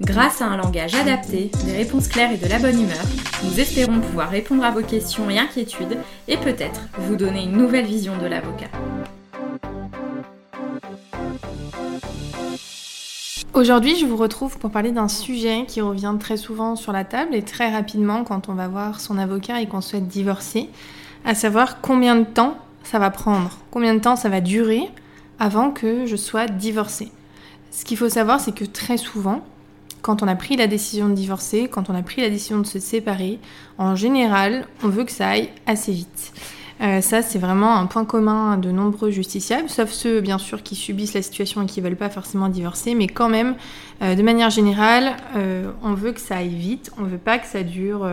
Grâce à un langage adapté, des réponses claires et de la bonne humeur, nous espérons pouvoir répondre à vos questions et inquiétudes et peut-être vous donner une nouvelle vision de l'avocat. Aujourd'hui, je vous retrouve pour parler d'un sujet qui revient très souvent sur la table et très rapidement quand on va voir son avocat et qu'on souhaite divorcer, à savoir combien de temps ça va prendre, combien de temps ça va durer avant que je sois divorcée. Ce qu'il faut savoir, c'est que très souvent, quand on a pris la décision de divorcer, quand on a pris la décision de se séparer, en général, on veut que ça aille assez vite. Euh, ça, c'est vraiment un point commun de nombreux justiciables, sauf ceux, bien sûr, qui subissent la situation et qui ne veulent pas forcément divorcer, mais quand même, euh, de manière générale, euh, on veut que ça aille vite, on ne veut pas que ça dure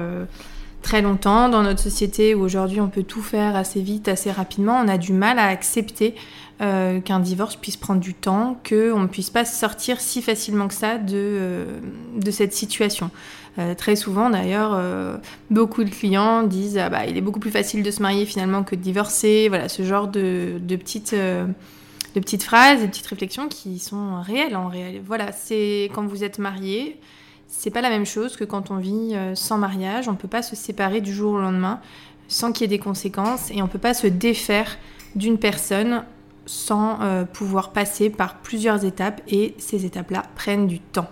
très longtemps. Dans notre société où aujourd'hui on peut tout faire assez vite, assez rapidement, on a du mal à accepter euh, qu'un divorce puisse prendre du temps, qu'on ne puisse pas sortir si facilement que ça de, euh, de cette situation. Euh, très souvent d'ailleurs, beaucoup de clients disent ah bah, il est beaucoup plus facile de se marier finalement que de divorcer. Voilà, ce genre de, de petites, de petites phrases, de petites réflexions qui sont réelles en réalité. Voilà, c'est quand vous êtes marié, c'est pas la même chose que quand on vit sans mariage. On peut pas se séparer du jour au lendemain sans qu'il y ait des conséquences et on peut pas se défaire d'une personne sans euh, pouvoir passer par plusieurs étapes et ces étapes-là prennent du temps.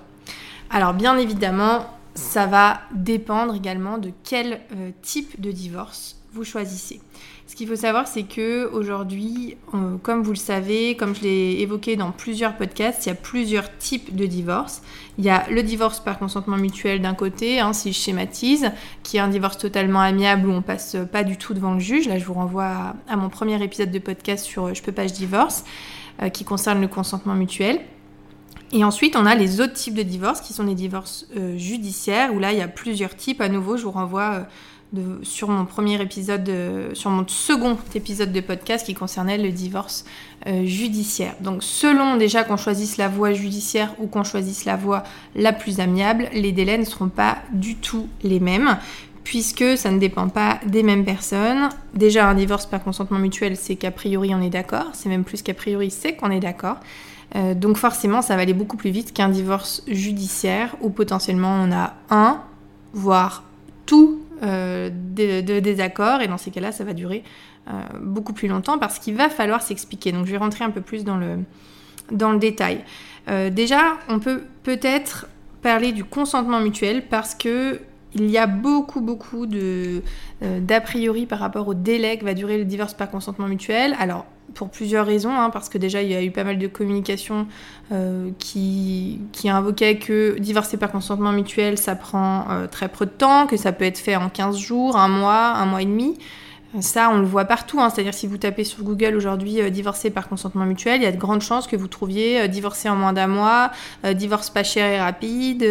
Alors bien évidemment, ça va dépendre également de quel euh, type de divorce vous choisissez. Ce qu'il faut savoir, c'est que aujourd'hui, euh, comme vous le savez, comme je l'ai évoqué dans plusieurs podcasts, il y a plusieurs types de divorce. Il y a le divorce par consentement mutuel d'un côté, hein, si je schématise, qui est un divorce totalement amiable où on passe pas du tout devant le juge. Là, je vous renvoie à, mon premier épisode de podcast sur euh, Je peux pas, je divorce, euh, qui concerne le consentement mutuel. Et ensuite, on a les autres types de divorces qui sont des divorces judiciaires, où là, il y a plusieurs types. À nouveau, je vous renvoie sur mon premier épisode, sur mon second épisode de podcast qui concernait le divorce euh, judiciaire. Donc selon déjà qu'on choisisse la voie judiciaire ou qu'on choisisse la voie la plus amiable, les délais ne seront pas du tout les mêmes puisque ça ne dépend pas des mêmes personnes. Déjà un divorce par consentement mutuel, c'est qu'a priori on est d'accord, c'est même plus qu'a priori c'est qu'on est d'accord. Euh, donc forcément ça va aller beaucoup plus vite qu'un divorce judiciaire où potentiellement on a un, voire tout euh, de, et dans ces cas-là, ça va durer euh, beaucoup plus longtemps parce qu'il va falloir s'expliquer. Donc je vais rentrer un peu plus dans le, dans le détail. Euh, déjà, on peut peut-être parler du consentement mutuel parce que il y a beaucoup, beaucoup de d'a priori par rapport au délai que va durer le divorce par consentement mutuel. Alors, pour plusieurs raisons, hein, parce que déjà il y a eu pas mal de communications euh, qui, qui que divorcer par consentement mutuel ça prend euh, très peu de temps, que ça peut être fait en 15 jours, un mois, un mois et demi. Ça, on le voit partout, hein. c'est-à-dire si vous tapez sur Google aujourd'hui euh, divorcer par consentement mutuel, il y a de grandes chances que vous trouviez divorcer en moins d'un mois, divorce pas cher et rapide,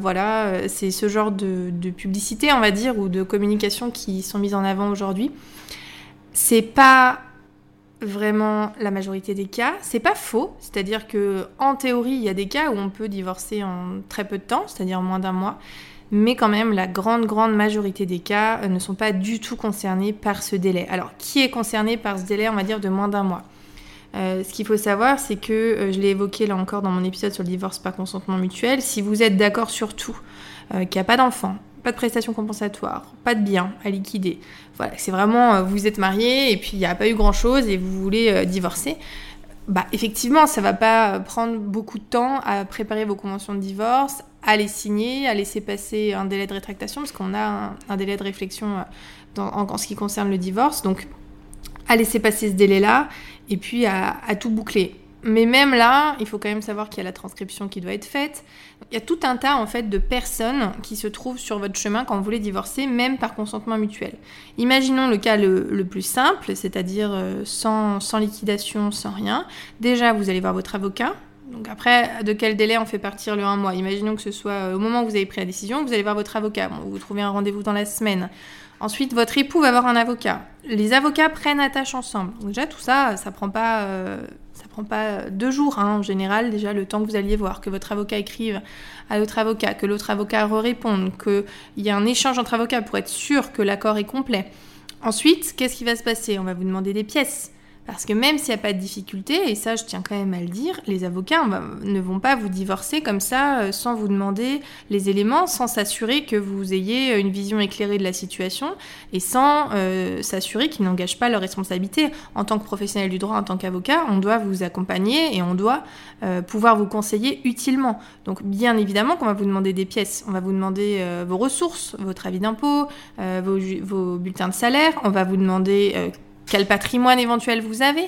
voilà, c'est ce genre de, de, publicité, on va dire, ou de communication qui sont mises en avant aujourd'hui. C'est pas vraiment la majorité des cas. C'est pas faux, c'est-à-dire que en théorie, il y a des cas où on peut divorcer en très peu de temps, c'est-à-dire moins d'un mois, mais quand même la grande grande majorité des cas euh, ne sont pas du tout concernés par ce délai. Alors, qui est concerné par ce délai, on va dire de moins d'un mois? Euh, ce qu'il faut savoir, c'est que, euh, je l'ai évoqué là encore dans mon épisode sur le divorce par consentement mutuel, si vous êtes d'accord sur tout, qu'il n'y a pas d'enfant, pas de prestations compensatoires, pas de biens à liquider. Voilà, c'est vraiment, euh, vous êtes marié et puis il n'y a pas eu grand-chose et vous voulez euh, divorcer. Bah, effectivement, ça va pas prendre beaucoup de temps à préparer vos conventions de divorce, à les signer, à laisser passer un délai de rétractation, parce qu'on a un, délai de réflexion euh, en, ce qui concerne le divorce. Donc, à laisser passer ce délai-là, et puis à tout boucler. Mais même là, il faut quand même savoir qu'il y a la transcription qui doit être faite. Il y a tout un tas en fait de personnes qui se trouvent sur votre chemin quand vous voulez divorcer, même par consentement mutuel. Imaginons le cas le, plus simple, c'est-à-dire euh, sans, liquidation, sans rien. Déjà, vous allez voir votre avocat. Donc après, de quel délai on fait partir le un mois? Imaginons que ce soit euh, au moment où vous avez pris la décision, vous allez voir votre avocat. vous trouvez un rendez-vous dans la semaine. Ensuite, votre époux va avoir un avocat. Les avocats prennent attache ensemble. déjà, tout ça, ça prend pas, euh, pas deux jours hein, en général. Déjà, le temps que vous alliez voir, que votre avocat écrive à l'autre avocat, que l'autre avocat réponde, qu'il y ait un échange entre avocats pour être sûr que l'accord est complet. Ensuite, qu'est-ce qui va se passer? On va vous demander des pièces. Parce que même s'il n'y a pas de difficulté, et ça je tiens quand même à le dire, les avocats ne vont pas vous divorcer comme ça euh, sans vous demander les éléments, sans s'assurer que vous ayez une vision éclairée de la situation et sans euh, s'assurer qu'ils n'engagent pas leur responsabilité. En tant que professionnel du droit, en tant qu'avocat, on doit vous accompagner et on doit euh, pouvoir vous conseiller utilement. Donc bien évidemment qu'on va vous demander des pièces, on va vous demander vos ressources, votre avis d'impôt, vos, bulletins de salaire, on va vous demander quel patrimoine éventuel vous avez.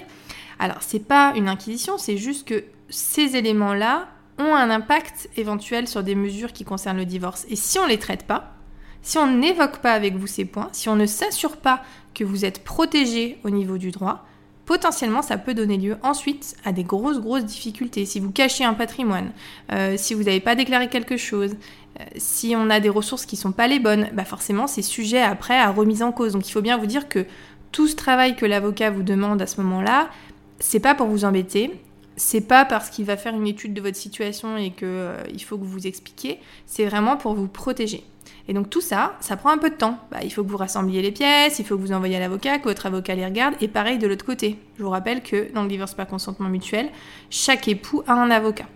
Alors, c'est pas une inquisition, c'est juste que ces éléments-là ont un impact éventuel sur des mesures qui concernent le divorce. Et si on ne les traite pas, si on n'évoque pas avec vous ces points, si on ne s'assure pas que vous êtes protégé au niveau du droit, potentiellement ça peut donner lieu ensuite à des grosses grosses difficultés. Si vous cachez un patrimoine, euh, si vous n'avez pas déclaré quelque chose, euh, si on a des ressources qui ne sont pas les bonnes, bah forcément c'est sujet après à remise en cause. Donc il faut bien vous dire que tout ce travail que l'avocat vous demande à ce moment-là, c'est pas pour vous embêter, c'est pas parce qu'il va faire une étude de votre situation et qu'il euh, faut que vous vous expliquiez, c'est vraiment pour vous protéger. Et donc tout ça, ça prend un peu de temps. Bah, il faut que vous rassembliez les pièces, il faut que vous envoyiez à l'avocat, que votre avocat les regarde, et pareil de l'autre côté. Je vous rappelle que dans le divorce par consentement mutuel, chaque époux a un avocat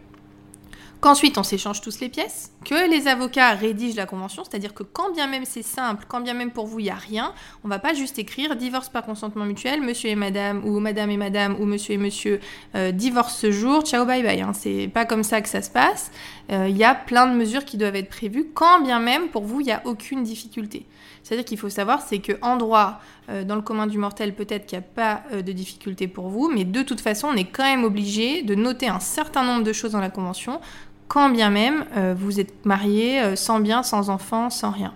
qu'ensuite on s'échange tous les pièces, que les avocats rédigent la convention, c'est-à-dire que quand bien même c'est simple, quand bien même pour vous il n'y a rien, on va pas juste écrire divorce par consentement mutuel, monsieur et madame, ou madame et madame, ou monsieur et monsieur euh, divorce ce jour, ciao bye bye. Hein. C'est pas comme ça que ça se passe. Euh, il y a plein de mesures qui doivent être prévues, quand bien même pour vous il n'y a aucune difficulté. C'est-à-dire qu'il faut savoir, c'est que en droit, euh, dans le commun du mortel, peut-être qu'il n'y a pas de difficulté pour vous, mais de toute façon, on est quand même obligé de noter un certain nombre de choses dans la convention quand bien même euh, vous êtes marié euh, sans bien, sans enfant, sans rien.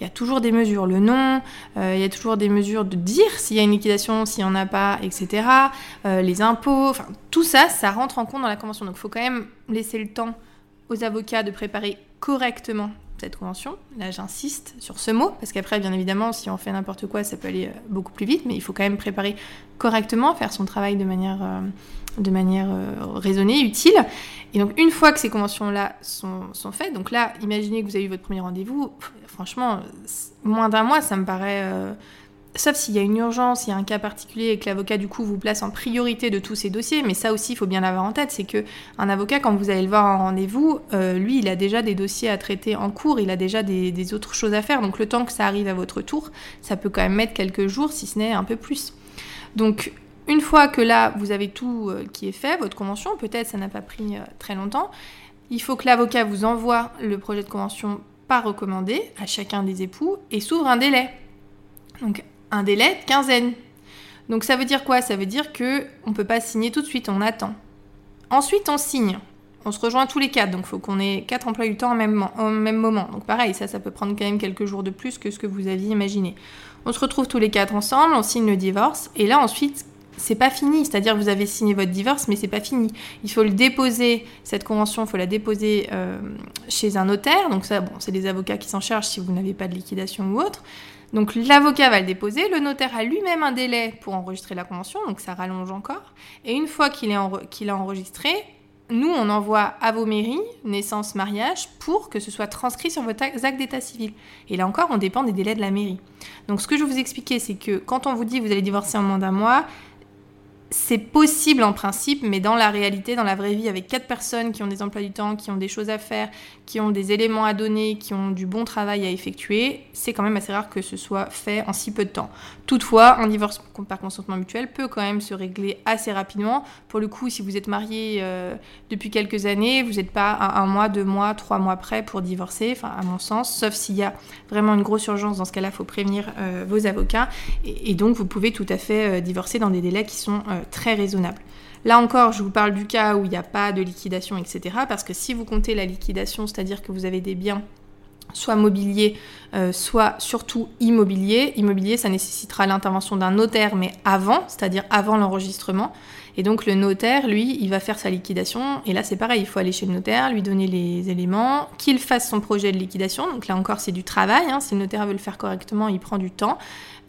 Il y a toujours des mesures, le nom, euh, il y a toujours des mesures de dire s'il y a une liquidation, s'il n'y en a pas, etc. les impôts, enfin tout ça, ça rentre en compte dans la convention. Donc il faut quand même laisser le temps aux avocats de préparer correctement cette convention. Là, j'insiste sur ce mot, parce qu'après, bien évidemment, si on fait n'importe quoi, ça peut aller beaucoup plus vite, mais il faut quand même préparer correctement, faire son travail de manière, de manière raisonnée, utile. Et donc, une fois que ces conventions-là sont, sont, faites, donc là, imaginez que vous avez eu votre premier rendez-vous, franchement, moins d'un mois, ça me paraît. Euh, sauf s'il y a une urgence, il y a un cas particulier et que l'avocat, du coup, vous place en priorité de tous ces dossiers. Mais ça aussi, il faut bien l'avoir en tête c'est que un avocat, quand vous allez le voir en rendez-vous, euh, lui, il a déjà des dossiers à traiter en cours, il a déjà des, autres choses à faire. Donc, le temps que ça arrive à votre tour, ça peut quand même mettre quelques jours, si ce n'est un peu plus. Donc, une fois que là, vous avez tout euh, qui est fait, votre convention, peut-être ça n'a pas pris euh, très longtemps, il faut que l'avocat vous envoie le projet de convention par recommandé à chacun des époux et s'ouvre un délai. Un délai de quinzaine. Donc ça veut dire quoi? Ça veut dire que on peut pas signer tout de suite, on attend. Ensuite, on signe. On se rejoint tous les quatre, donc il faut qu'on ait quatre emplois du temps au même, moment. Donc pareil, ça, ça peut prendre quand même quelques jours de plus que ce que vous aviez imaginé. On se retrouve tous les quatre ensemble, on signe le divorce, et là ensuite, c'est pas fini. C'est-à-dire que vous avez signé votre divorce, mais c'est pas fini. Il faut le déposer, cette convention, il faut la déposer euh, chez un notaire. Donc ça, bon, c'est les avocats qui s'en chargent si vous n'avez pas de liquidation ou autre. Donc l'avocat va le déposer, le notaire a lui-même un délai pour enregistrer la convention, donc ça rallonge encore. Et une fois qu'il est, enregistré, nous, on envoie à vos mairies, naissance, mariage, pour que ce soit transcrit sur votre acte d'état civil. Et là encore, on dépend des délais de la mairie. Donc ce que je vous expliquer, c'est que quand on vous dit vous allez divorcer en moins d'un mois, c'est possible en principe, mais dans la réalité, dans la vraie vie, avec quatre personnes qui ont des emplois du temps, qui ont des choses à faire, qui ont des éléments à donner, qui ont du bon travail à effectuer, c'est quand même assez rare que ce soit fait en si peu de temps. Toutefois, un divorce par consentement mutuel peut quand même se régler assez rapidement. Pour le coup, si vous êtes marié euh, depuis quelques années, vous n'êtes pas à un mois, deux mois, trois mois près pour divorcer, enfin à mon sens, sauf s'il y a vraiment une grosse urgence. Dans ce cas-là, il faut prévenir euh, vos avocats. Et, donc, vous pouvez tout à fait euh, divorcer dans des délais qui sont très raisonnables. Là encore, je vous parle du cas où il n'y a pas de liquidation, etc. Parce que si vous comptez la liquidation, c'est-à-dire que vous avez des biens soit mobilier, euh, soit surtout immobilier. Immobilier, ça nécessitera l'intervention d'un notaire, mais avant, c'est-à-dire avant l'enregistrement. Et donc le notaire, lui, il va faire sa liquidation. Et là, c'est pareil, il faut aller chez le notaire, lui donner les éléments, qu'il fasse son projet de liquidation. Donc là encore, c'est du travail. Hein. Si le notaire veut le faire correctement, il prend du temps.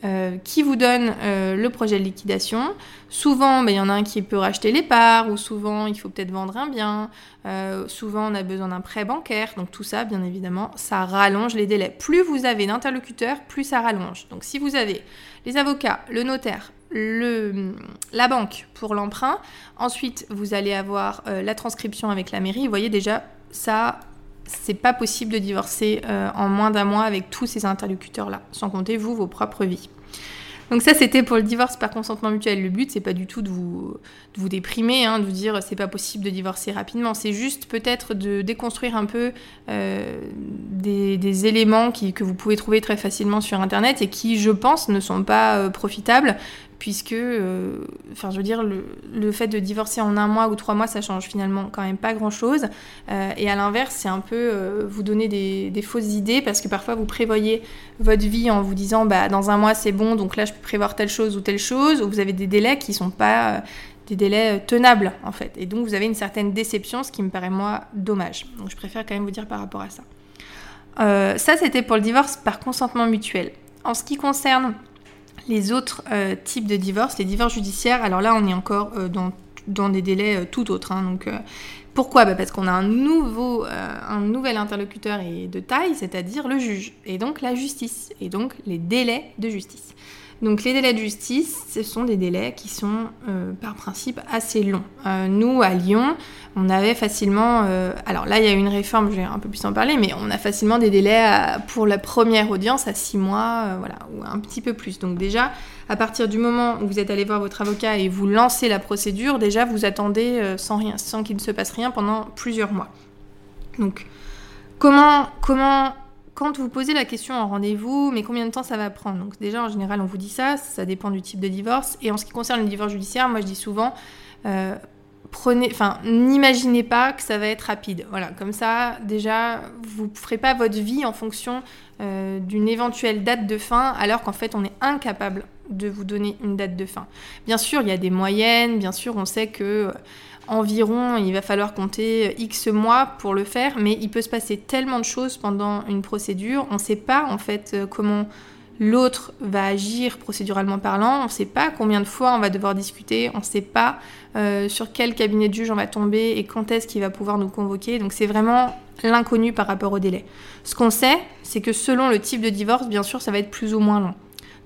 Euh, qui vous donne euh, le projet de liquidation. Souvent, ben, il y en a un qui peut racheter les parts, ou souvent, il faut peut-être vendre un bien. Euh, souvent, on a besoin d'un prêt bancaire. Donc tout ça, bien évidemment, ça rallonge les délais. Plus vous avez d'interlocuteurs, plus ça rallonge. Donc si vous avez les avocats, le notaire, la banque pour l'emprunt, ensuite vous allez avoir la transcription avec la mairie. Vous voyez déjà, ça, c'est pas possible de divorcer euh, en moins d'un mois avec tous ces interlocuteurs-là, sans compter vous, vos propres vies. Donc ça, c'était pour le divorce par consentement mutuel. Le but, c'est pas du tout de vous, vous déprimer, hein, de vous dire c'est pas possible de divorcer rapidement. C'est juste peut-être de déconstruire un peu euh, des, éléments que vous pouvez trouver très facilement sur Internet et qui, je pense, ne sont pas euh, profitables puisque, euh, je veux dire, le, fait de divorcer en un mois ou trois mois, ça change finalement quand même pas grand-chose. Euh, et à l'inverse, c'est un peu euh, vous donner des, fausses idées, parce que parfois vous prévoyez votre vie en vous disant, bah, dans un mois c'est bon, donc là je peux prévoir telle chose ou telle chose, ou vous avez des délais qui sont pas des délais tenables en fait. Et donc vous avez une certaine déception, ce qui me paraît moi dommage. Donc je préfère quand même vous dire par rapport à ça. ça, c'était pour le divorce par consentement mutuel. En ce qui concerne les autres euh, types de divorces, les divorces judiciaires, alors là on est encore euh, dans, des délais euh, tout autres. Hein. pourquoi? Bah, Parce qu'on a un, nouveau, un nouvel interlocuteur et de taille, c'est-à-dire le juge, et donc la justice, et donc les délais de justice. Donc les délais de justice, ce sont des délais qui sont euh, par principe assez longs. Euh, nous, à Lyon, on avait facilement... Euh, alors là, il y a une réforme, je vais un peu plus en parler, mais on a facilement des délais pour la première audience à six mois, voilà, ou un petit peu plus. Donc déjà, à partir du moment où vous êtes allé voir votre avocat et vous lancez la procédure, déjà, vous attendez sans, rien, sans qu'il ne se passe rien pendant plusieurs mois. Donc, comment, comment quand vous posez la question en rendez-vous, mais combien de temps ça va prendre? Donc déjà, en général, on vous dit ça, ça dépend du type de divorce. Et en ce qui concerne le divorce judiciaire, moi je dis souvent, euh, prenez, enfin, n'imaginez pas que ça va être rapide. Voilà, comme ça, déjà, vous ne ferez pas votre vie en fonction euh, d'une éventuelle date de fin, alors qu'en fait, on est incapable de vous donner une date de fin. Bien sûr, il y a des moyennes, bien sûr, on sait que environ, il va falloir compter X mois pour le faire, mais il peut se passer tellement de choses pendant une procédure, on ne sait pas en fait euh, comment l'autre va agir procéduralement parlant, on ne sait pas combien de fois on va devoir discuter, on ne sait pas euh, sur quel cabinet de juge on va tomber et quand est-ce qu'il va pouvoir nous convoquer, donc c'est vraiment l'inconnu par rapport au délai. Ce qu'on sait, c'est que selon le type de divorce, bien sûr, ça va être plus ou moins long.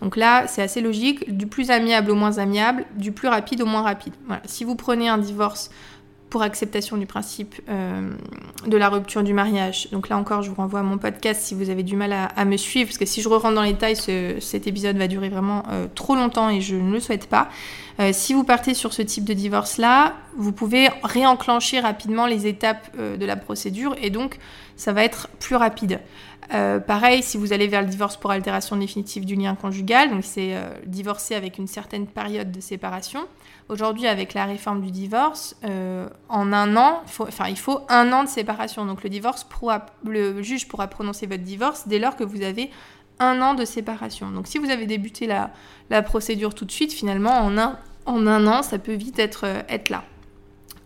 Donc là, c'est assez logique, du plus amiable au moins amiable, du plus rapide au moins rapide. Si vous prenez un divorce pour acceptation du principe euh, de la rupture du mariage. Donc là encore, je vous renvoie à mon podcast si vous avez du mal à, me suivre, parce que si je rentre dans les détails, cet épisode va durer vraiment euh, trop longtemps et je ne le souhaite pas. Euh, si vous partez sur ce type de divorce-là, vous pouvez réenclencher rapidement les étapes de la procédure et donc ça va être plus rapide. Euh, pareil, si vous allez vers le divorce pour altération définitive du lien conjugal, donc c'est euh, divorcer avec une certaine période de séparation. Aujourd'hui, avec la réforme du divorce, euh, en un an, enfin, il faut un an de séparation. Donc le divorce le juge pourra prononcer votre divorce dès lors que vous avez un an de séparation. Donc si vous avez débuté la, la procédure tout de suite, finalement, en un, en un an, ça peut vite être, être là.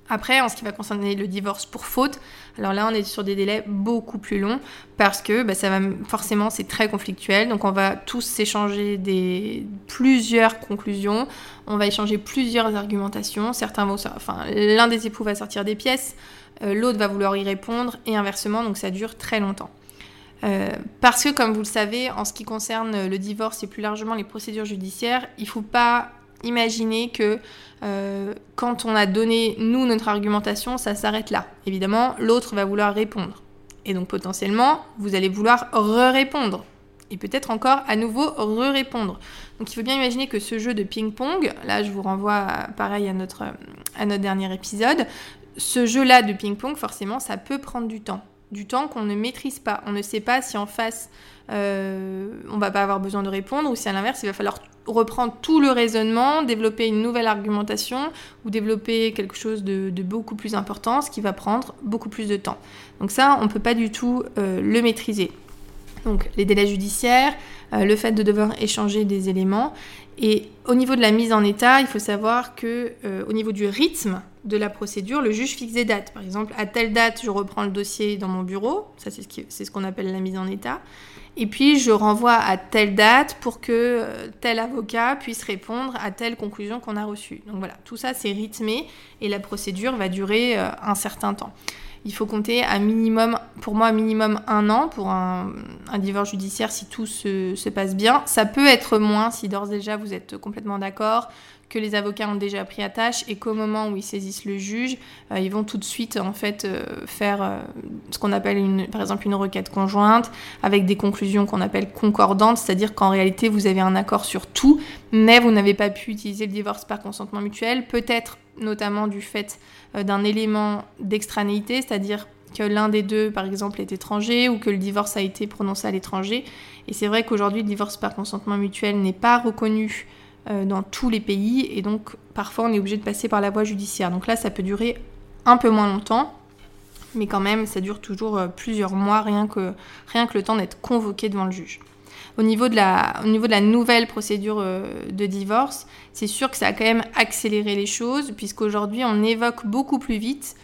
Après, en ce qui va concerner le divorce pour faute, alors là, on est sur des délais beaucoup plus longs parce que bah, ça va forcément, c'est très conflictuel. Donc, on va tous s'échanger des plusieurs conclusions. On va échanger plusieurs argumentations. Certains vont, enfin, l'un des époux va sortir des pièces, euh, l'autre va vouloir y répondre et inversement. Donc, ça dure très longtemps. Euh, parce que, comme vous le savez, en ce qui concerne le divorce et plus largement les procédures judiciaires, il ne faut pas imaginer que euh, quand on a donné, nous, notre argumentation, ça s'arrête là. Évidemment, l'autre va vouloir répondre. Et donc potentiellement, vous allez vouloir re-répondre. Et peut-être encore à nouveau re-répondre. Donc il faut bien imaginer que ce jeu de ping-pong, là je vous renvoie pareil à notre, à notre dernier épisode, ce jeu-là de ping-pong, forcément, ça peut prendre du temps. Du temps qu'on ne maîtrise pas. On ne sait pas si en face, euh, on va pas avoir besoin de répondre, ou si à l'inverse, il va falloir reprendre tout le raisonnement, développer une nouvelle argumentation ou développer quelque chose de, beaucoup plus important, ce qui va prendre beaucoup plus de temps. Donc ça, on ne peut pas du tout euh, le maîtriser. Donc les délais judiciaires, euh, le fait de devoir échanger des éléments. Et au niveau de la mise en état, il faut savoir que au niveau du rythme de la procédure, le juge fixe des dates. Par exemple, à telle date, je reprends le dossier dans mon bureau. Ça, c'est ce qu'on appelle la mise en état. Et puis, je renvoie à telle date pour que euh, tel avocat puisse répondre à telle conclusion qu'on a reçue. Donc voilà, tout ça, c'est rythmé et la procédure va durer un certain temps il faut compter à minimum, pour moi, minimum un an pour un, divorce judiciaire si tout se, passe bien. Ça peut être moins si d'ores et déjà vous êtes complètement d'accord, que les avocats ont déjà pris à tâche et qu'au moment où ils saisissent le juge, euh, ils vont tout de suite en fait euh, faire euh, ce qu'on appelle par exemple une requête conjointe avec des conclusions qu'on appelle concordantes, c'est-à-dire qu'en réalité vous avez un accord sur tout, mais vous n'avez pas pu utiliser le divorce par consentement mutuel, peut-être notamment du fait d'un élément d'extranéité, c'est-à-dire que l'un des deux, par exemple, est étranger ou que le divorce a été prononcé à l'étranger. Et c'est vrai qu'aujourd'hui, le divorce par consentement mutuel n'est pas reconnu dans tous les pays et donc parfois on est obligé de passer par la voie judiciaire. Donc là, ça peut durer un peu moins longtemps, mais quand même, ça dure toujours euh, plusieurs mois, rien que, rien que le temps d'être convoqué devant le juge. Au niveau de la, au niveau de la nouvelle procédure euh, de divorce, c'est sûr que ça a quand même accéléré les choses, puisqu'aujourd'hui, on évoque beaucoup plus vite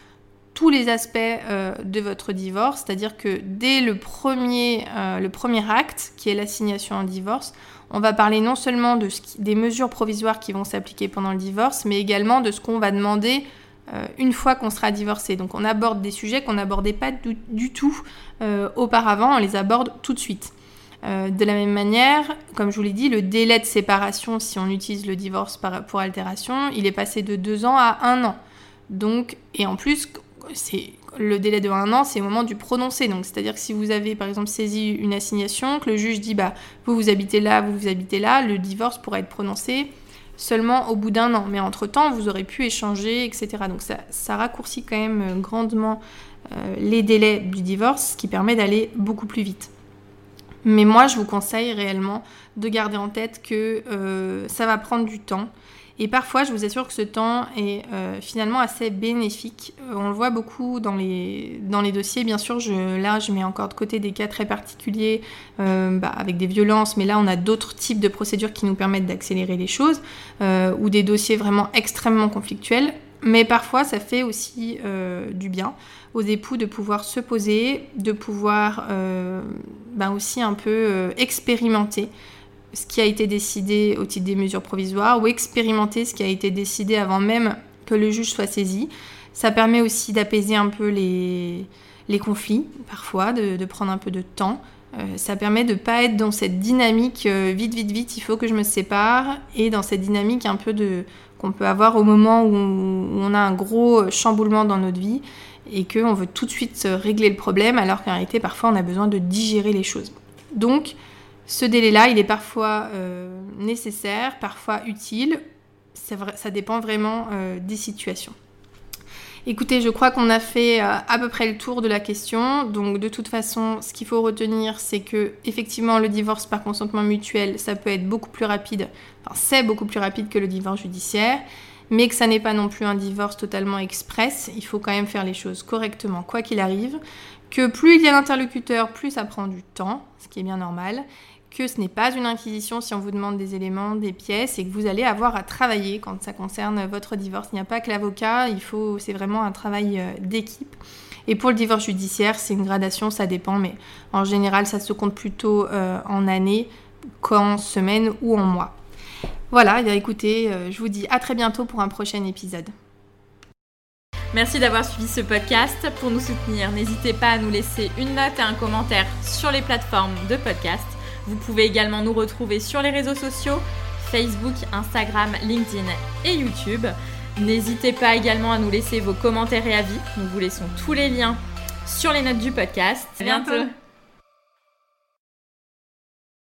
tous les aspects euh, de votre divorce, c'est-à-dire que dès le premier, euh, le premier acte, qui est l'assignation en divorce, on va parler non seulement de des mesures provisoires qui vont s'appliquer pendant le divorce, mais également de ce qu'on va demander une fois qu'on sera divorcé. Donc on aborde des sujets qu'on n'abordait pas du tout auparavant, on les aborde tout de suite. Euh, de la même manière, comme je vous l'ai dit, le délai de séparation, si on utilise le divorce pour altération, il est passé de deux ans à un an. Donc, et en plus, c'est le délai de un an, c'est au moment du prononcé. Donc, c'est-à-dire que si vous avez, par exemple, saisi une assignation, que le juge dit, bah, vous vous habitez là, vous vous habitez là, le divorce pourra être prononcé seulement au bout d'un an. Mais entre-temps, vous aurez pu échanger, etc. Donc, ça, raccourcit quand même grandement euh, les délais du divorce, ce qui permet d'aller beaucoup plus vite. Mais moi, je vous conseille réellement de garder en tête que euh, ça va prendre du temps. Et parfois, je vous assure que ce temps est euh, finalement assez bénéfique. Euh, on le voit beaucoup dans les, dans les dossiers. Bien sûr, là, je mets encore de côté des cas très particuliers bah, avec des violences, mais là, on a d'autres types de procédures qui nous permettent d'accélérer les choses, ou des dossiers vraiment extrêmement conflictuels. Mais parfois, ça fait aussi du bien aux époux de pouvoir se poser, de pouvoir euh, ben aussi un peu euh, expérimenter ce qui a été décidé au titre des mesures provisoires ou expérimenter ce qui a été décidé avant même que le juge soit saisi. Ça permet aussi d'apaiser un peu les, les conflits, parfois, de, de, prendre un peu de temps. Euh, ça permet de ne pas être dans cette dynamique vite, vite, vite, il faut que je me sépare, et dans cette dynamique un peu de qu'on peut avoir au moment où on a un gros chamboulement dans notre vie et qu'on veut tout de suite régler le problème alors qu'en réalité parfois on a besoin de digérer les choses. Donc ce délai-là, il est parfois euh, nécessaire, parfois utile, ça, dépend vraiment euh, des situations. Écoutez, je crois qu'on a fait euh, à peu près le tour de la question. Donc de toute façon, ce qu'il faut retenir, c'est que effectivement le divorce par consentement mutuel, ça peut être beaucoup plus rapide. Enfin, c'est beaucoup plus rapide que le divorce judiciaire mais que ça n'est pas non plus un divorce totalement express. Il faut quand même faire les choses correctement, quoi qu'il arrive. Que plus il y a d'interlocuteurs, plus ça prend du temps, ce qui est bien normal. Que ce n'est pas une inquisition si on vous demande des éléments, des pièces, et que vous allez avoir à travailler quand ça concerne votre divorce. Il n'y a pas que l'avocat, il faut, c'est vraiment un travail euh, d'équipe. Et pour le divorce judiciaire, c'est une gradation, ça dépend, mais en général, ça se compte plutôt euh, en années qu'en semaines ou en mois. Voilà, eh écoutez, euh, je vous dis à très bientôt pour un prochain épisode. Merci d'avoir suivi ce podcast. Pour nous soutenir, n'hésitez pas à nous laisser une note et un commentaire sur les plateformes de podcast. Vous pouvez également nous retrouver sur les réseaux sociaux, Facebook, Instagram, LinkedIn et YouTube. N'hésitez pas également à nous laisser vos commentaires et avis. Nous vous laissons tous les liens sur les notes du podcast. À bientôt.